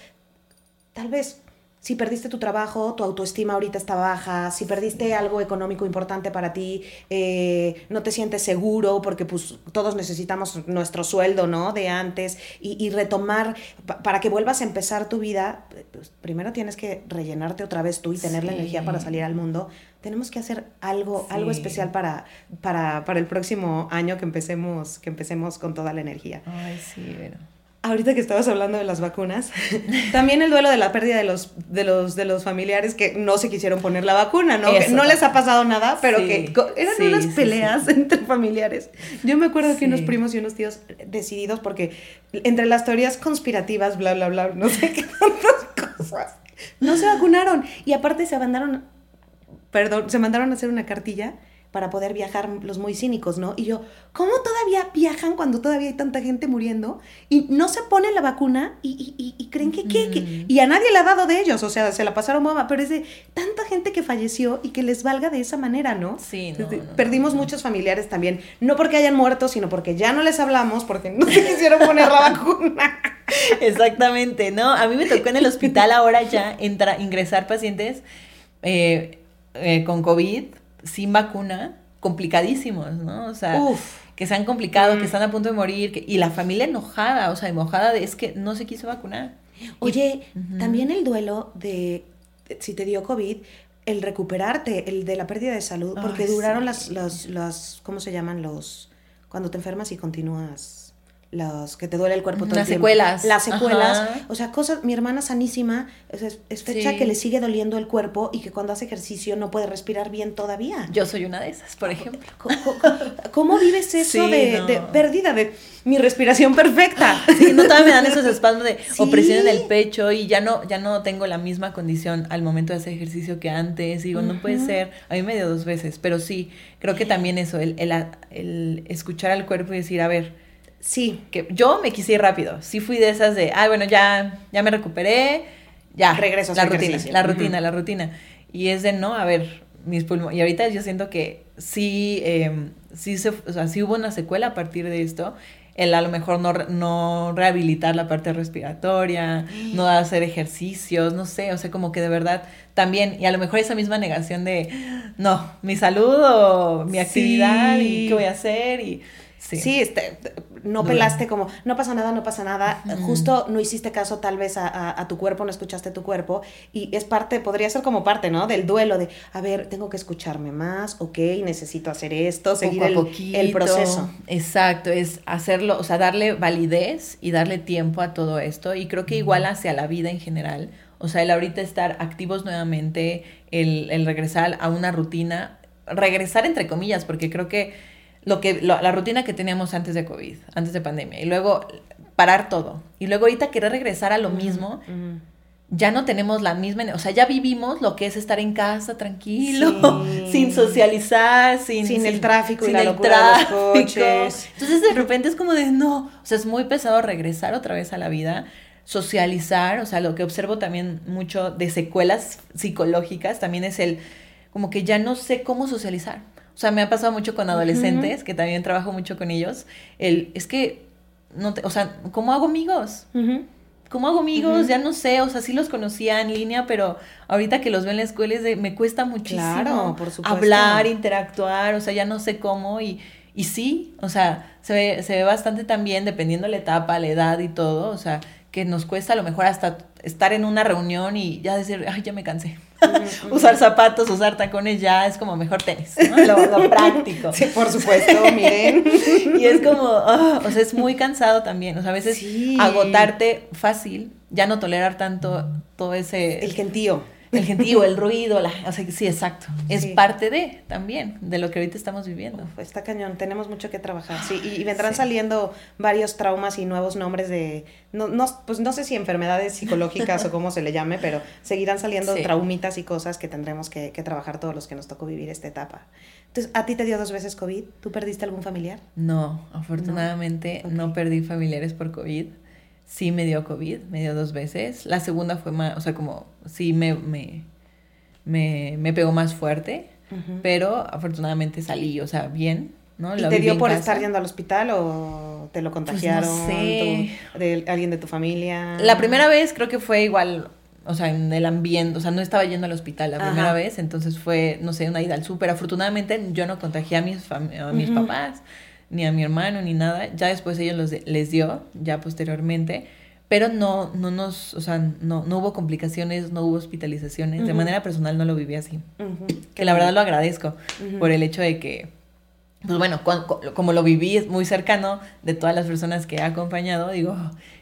tal vez si perdiste tu trabajo, tu autoestima ahorita está baja, si perdiste algo económico importante para ti, eh, no te sientes seguro porque pues todos necesitamos nuestro sueldo, ¿no? De antes y, retomar, para que vuelvas a empezar tu vida, pues, primero tienes que rellenarte otra vez tú y tener la energía para salir al mundo. Tenemos que hacer algo, algo especial para, para, para el próximo año que empecemos, que empecemos con toda la energía. Ay, sí, pero ahorita que estabas hablando de las vacunas, también el duelo de la pérdida de los, de los, de los familiares que no se quisieron poner la vacuna, ¿no? que no les ha pasado nada, pero que eran unas peleas entre familiares. Yo me acuerdo que unos primos y unos tíos decididos porque entre las teorías conspirativas, bla, bla, bla, no sé qué tantas cosas, no se vacunaron. Y aparte se mandaron, perdón, se mandaron a hacer una cartilla para poder viajar los muy cínicos, ¿no? Y yo, ¿cómo todavía viajan cuando todavía hay tanta gente muriendo? Y no se pone la vacuna y, y, creen que qué, y a nadie le ha dado de ellos, o sea, se la pasaron bomba, pero es de tanta gente que falleció y que les valga de esa manera, ¿no? Sí, Perdimos muchos familiares también, no porque hayan muerto, sino porque ya no les hablamos, porque no se quisieron poner la vacuna. Exactamente, ¿no? A mí me tocó en el hospital ahora ya entra, ingresar pacientes eh, eh, con COVID sin vacuna, complicadísimos, ¿no? O sea, que se han complicado, que mm. están a punto de morir, y la familia enojada, o sea, enojada de es que no se quiso vacunar. Oye, también el duelo de si te dio COVID, el recuperarte, el de la pérdida de salud, porque duraron las, las, las, ¿cómo se llaman? Los, cuando te enfermas y continúas los que te duele el cuerpo todo Las secuelas. Las secuelas. O sea, cosas, mi hermana sanísima, es, es fecha que le sigue doliendo el cuerpo y que cuando hace ejercicio no puede respirar bien todavía. Yo soy una de esas, por ejemplo. ¿Cómo, vives eso de, pérdida de mi respiración perfecta? Sí, no todavía me dan esos espasmos de opresión en el pecho y ya no, ya no tengo la misma condición al momento de hacer ejercicio que antes. Digo, no puede ser. A mí me dio dos veces, pero sí, creo que también eso, el, el, el escuchar al cuerpo y decir, a ver, Sí. Que yo me quise ir rápido. Sí fui de esas de, ah, bueno, ya, ya me recuperé, ya. Regreso a la rutina, la rutina, la rutina. Y es de, no, a ver, mis pulmones. Y ahorita yo siento que sí, em, sí, se, o sea, sí hubo una secuela a partir de esto. El a lo mejor no, no rehabilitar la parte respiratoria, no hacer ejercicios, no sé, o sea, como que de verdad también, y a lo mejor esa misma negación de, no, mi salud o mi actividad y qué voy a hacer y Sí, este, no pelaste como, no pasa nada, no pasa nada, justo no hiciste caso tal vez a, tu cuerpo, no escuchaste tu cuerpo, y es parte, podría ser como parte, ¿no? Del duelo, de, a ver, tengo que escucharme más, ok, necesito hacer esto, seguir el, el, proceso. Exacto, es hacerlo, o sea, darle validez y darle tiempo a todo esto, y creo que igual hacia la vida en general, o sea, el ahorita estar activos nuevamente, el, el regresar a una rutina, regresar entre comillas, porque creo que lo que, la rutina que teníamos antes de COVID, antes de pandemia, y luego parar todo. Y luego ahorita querer regresar a lo mismo, ya no tenemos la misma, o sea, ya vivimos lo que es estar en casa tranquilo, sin socializar, sin, sin, el tráfico sin y la el tráfico. Entonces de repente es como de, no, o sea, es muy pesado regresar otra vez a la vida socializar, o sea, lo que observo también mucho de secuelas psicológicas también es el como que ya no sé cómo socializar. O sea, me ha pasado mucho con adolescentes, que también trabajo mucho con ellos. El, es que, no te, o sea, ¿cómo hago amigos? ¿Cómo hago amigos? Ya no sé, o sea, sí los conocía en línea, pero ahorita que los veo en la escuela es de, me cuesta muchísimo por hablar, interactuar, o sea, ya no sé cómo y, y sí, o sea, se ve, se ve bastante también, dependiendo la etapa, la edad y todo, o sea, que nos cuesta a lo mejor hasta estar en una reunión y ya decir, ay, ya me cansé. usar zapatos, usar tacones ya es como mejor tenis, ¿no? lo, práctico. Sí, por supuesto, miren. y es como, ah, o sea, es muy cansado también. O sea, a veces agotarte fácil, ya no tolerar tanto todo ese... El gentío. El gentío, el ruido, la, o sea, sí, exacto. Es Sí. parte de también, de lo que ahorita estamos viviendo. Uf, está cañón, tenemos mucho que trabajar. Sí, y, y vendrán saliendo varios traumas y nuevos nombres de, no, no, pues no sé si enfermedades psicológicas o cómo se le llame, pero seguirán saliendo Sí. traumitas y cosas que tendremos que, que trabajar todos los que nos tocó vivir esta etapa. Entonces, ¿a ti te dio dos veces COVID? ¿Tú perdiste algún familiar? No, afortunadamente no perdí familiares por COVID. Sí me dio COVID, me dio dos veces. La segunda fue más, o sea, como sí me, me, me, me pegó más fuerte, pero afortunadamente salí, o sea, bien, ¿no? ¿Y te dio por casa. estar yendo al hospital o te lo Pues no contagiaron? sé. de alguien de tu familia? La primera vez creo que fue igual, o sea, en el ambiente, o sea, no estaba yendo al hospital la Ajá. primera vez, entonces fue, no sé, una ida al súper. Afortunadamente yo no contagié a mis, a mis papás, ni a mi hermano, ni nada. Ya después ellos los les dio, ya posteriormente. Pero no, no nos, o sea, no, no hubo complicaciones, no hubo hospitalizaciones. De manera personal no lo viví así. Que la verdad lo agradezco por el hecho de que, pues bueno, como lo viví es muy cercano de todas las personas que he acompañado, digo,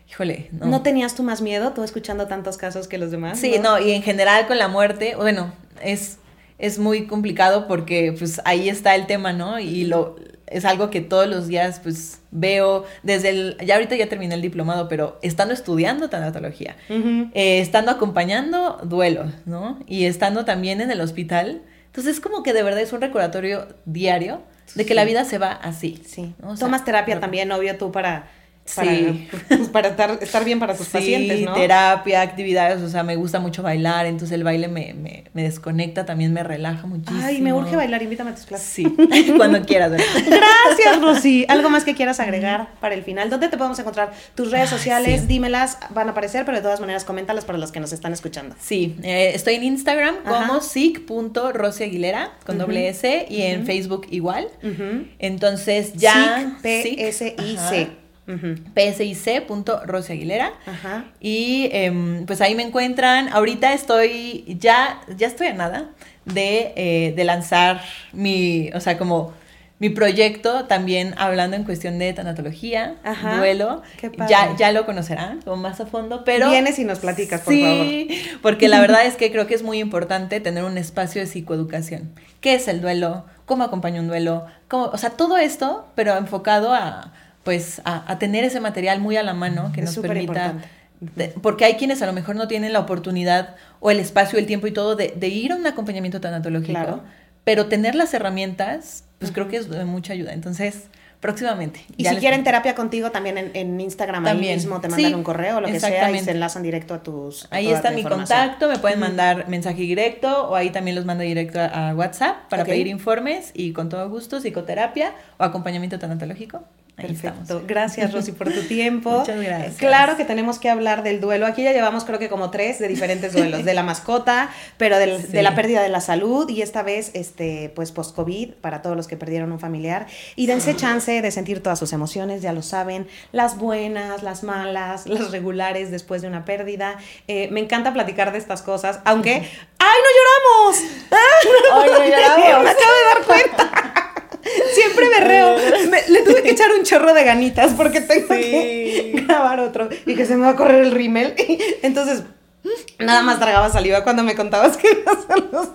híjole, no. ¿No tenías tú más miedo, tú escuchando tantos casos que los demás? Sí, no, y en general con la muerte, bueno, es, es muy complicado porque pues ahí está el tema, ¿no? Y lo es algo que todos los días pues veo desde el, ya ahorita ya terminé el diplomado, pero estando estudiando tanatología, eh, estando acompañando duelos, ¿no? Y estando también en el hospital, entonces es como que de verdad es un recordatorio diario de que Sí. la vida se va así. Sí. ¿no? O sea, Tomas terapia también, obvio, tú para, para, Sí. pues, para estar, estar bien para tus Sí, pacientes, ¿no? terapia, actividades, o sea, me gusta mucho bailar, entonces el baile me, me, me desconecta, también me relaja muchísimo. Ay, me urge bailar, invítame a tus clases. Sí, cuando quieras. ¿verdad? Gracias, Rosy. ¿Algo más que quieras agregar para el final? ¿Dónde te podemos encontrar? Tus redes sociales, sí. dímelas, van a aparecer, pero de todas maneras, coméntalas para los que nos están escuchando. Sí, eh, estoy en Instagram Ajá. como sic.rosyaguilera con Ujú, doble S y en. Facebook igual. Entonces ya... SIC, P-S-I-C. Ujú. psic.rosyaguilera. Ajá. Y em, pues ahí me encuentran. Ahorita estoy, ya, ya estoy a nada de, eh, de lanzar mi, o sea, como mi proyecto también hablando en cuestión de tanatología, Ajá. duelo. Qué padre. Ya, ya lo conocerán como más a fondo, pero... Vienes y nos platicas, por sí, porque la verdad es que creo que es muy importante tener un espacio de psicoeducación. ¿Qué es el duelo? ¿Cómo acompaña un duelo? ¿Cómo, o sea, todo esto, pero enfocado a, pues, a, a tener ese material muy a la mano que Es nos permita... importante. de- porque hay quienes a lo mejor no tienen la oportunidad o el espacio, el tiempo y todo de, de ir a un acompañamiento tanatológico, Claro. pero tener las herramientas, pues creo que es de mucha ayuda. Entonces, próximamente. Y si quieren terapia contigo, también en, en Instagram ahí También. mismo te mandan Sí, un correo o lo que sea y se enlazan directo a tus. a Ahí está mi contacto, me pueden mandar mensaje directo o ahí también los mando directo a, a WhatsApp para pedir informes y con todo gusto psicoterapia o acompañamiento tanatológico. Ahí Perfecto. estamos. Gracias, Rosy, por tu tiempo. Muchas gracias. Eh, Claro que tenemos que hablar del duelo. Aquí ya llevamos creo que como tres de diferentes duelos. De la mascota, pero del- Sí. de la pérdida de la salud y esta vez, este, pues post-COVID, para todos los que perdieron un familiar. Y dense chance de sentir todas sus emociones, ya lo saben. Las buenas, las malas, las regulares después de una pérdida. Eh, me encanta platicar de estas cosas, aunque... ¡Ay, no lloramos! Ay, no lloramos. Me acabo de dar cuenta. Siempre berreo. Me- le tuve que echar un chorro de ganitas porque tengo que Sí. grabar otro y que se me va a correr el rímel. Entonces, nada más tragaba saliva cuando me contabas que ibas a los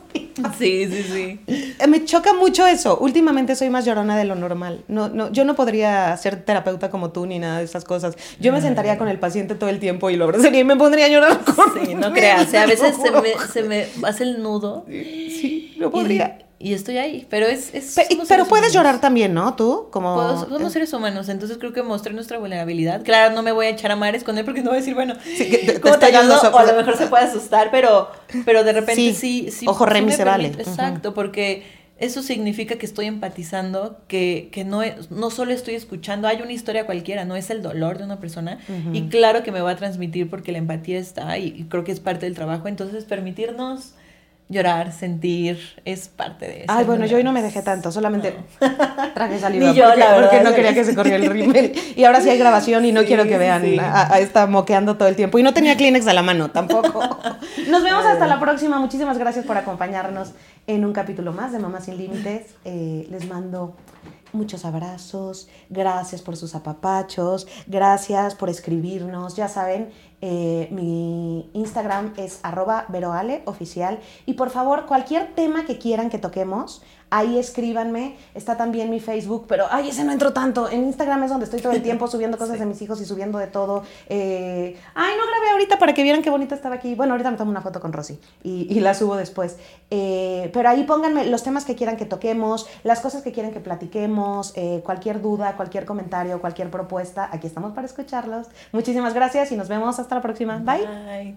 Sí, sí, sí. Eh, Me choca mucho eso. Últimamente soy más llorona de lo normal. No, no, yo no podría ser terapeuta como tú ni nada de esas cosas. Yo me sentaría con el paciente todo el tiempo y lo abrazaría y me pondría a llorar con Sí, no creas. o sea, a veces se me, se me hace el nudo. Sí, no podría. Y, y estoy ahí. Pero es. es Pe- pero puedes humanos. llorar también, ¿no? Tú, como... Puedo- somos seres humanos, entonces creo que mostré nuestra vulnerabilidad. Claro, no me voy a echar a mares con él porque no voy a decir, bueno, Sí, que te- ¿cómo te ayudo? O a lo mejor se puede asustar, pero, pero de repente Sí. sí, sí. Ojo, sí Remy, se vale. Exacto, porque eso significa que estoy empatizando, que, que no, es- no solo estoy escuchando, hay una historia cualquiera, no es el dolor de una persona. Y claro que me va a transmitir porque la empatía está y, y creo que es parte del trabajo. Entonces, permitirnos llorar, sentir, es parte de eso. Ay, bueno, yo hoy no me dejé tanto, solamente traje saliva. Ni yo, porque, la verdad, porque no quería que se corriera el rímel. Y ahora sí hay grabación y no Sí, quiero que vean sí. a, a esta moqueando todo el tiempo. Y no tenía Kleenex a la mano tampoco. Nos vemos hasta la próxima. Muchísimas gracias por acompañarnos en un capítulo más de Mamá Sin Límites. Eh, les mando muchos abrazos, gracias por sus apapachos, gracias por escribirnos, ya saben, Eh, mi Instagram es arroba veroale oficial. Y por favor, cualquier tema que quieran que toquemos, Ahí escríbanme. Está también mi Facebook, pero ay, ese no entro tanto. En Instagram es donde estoy todo el tiempo subiendo cosas de mis hijos y subiendo de todo. Eh, ay, no grabé ahorita para que vieran qué bonita estaba aquí. Bueno, ahorita me tomo una foto con Rosy y, la subo después. Eh, pero ahí pónganme los temas que quieran que toquemos, las cosas que quieren que platiquemos, eh, cualquier duda, cualquier comentario, cualquier propuesta. Aquí estamos para escucharlos. Muchísimas gracias y nos vemos hasta la próxima. Bye.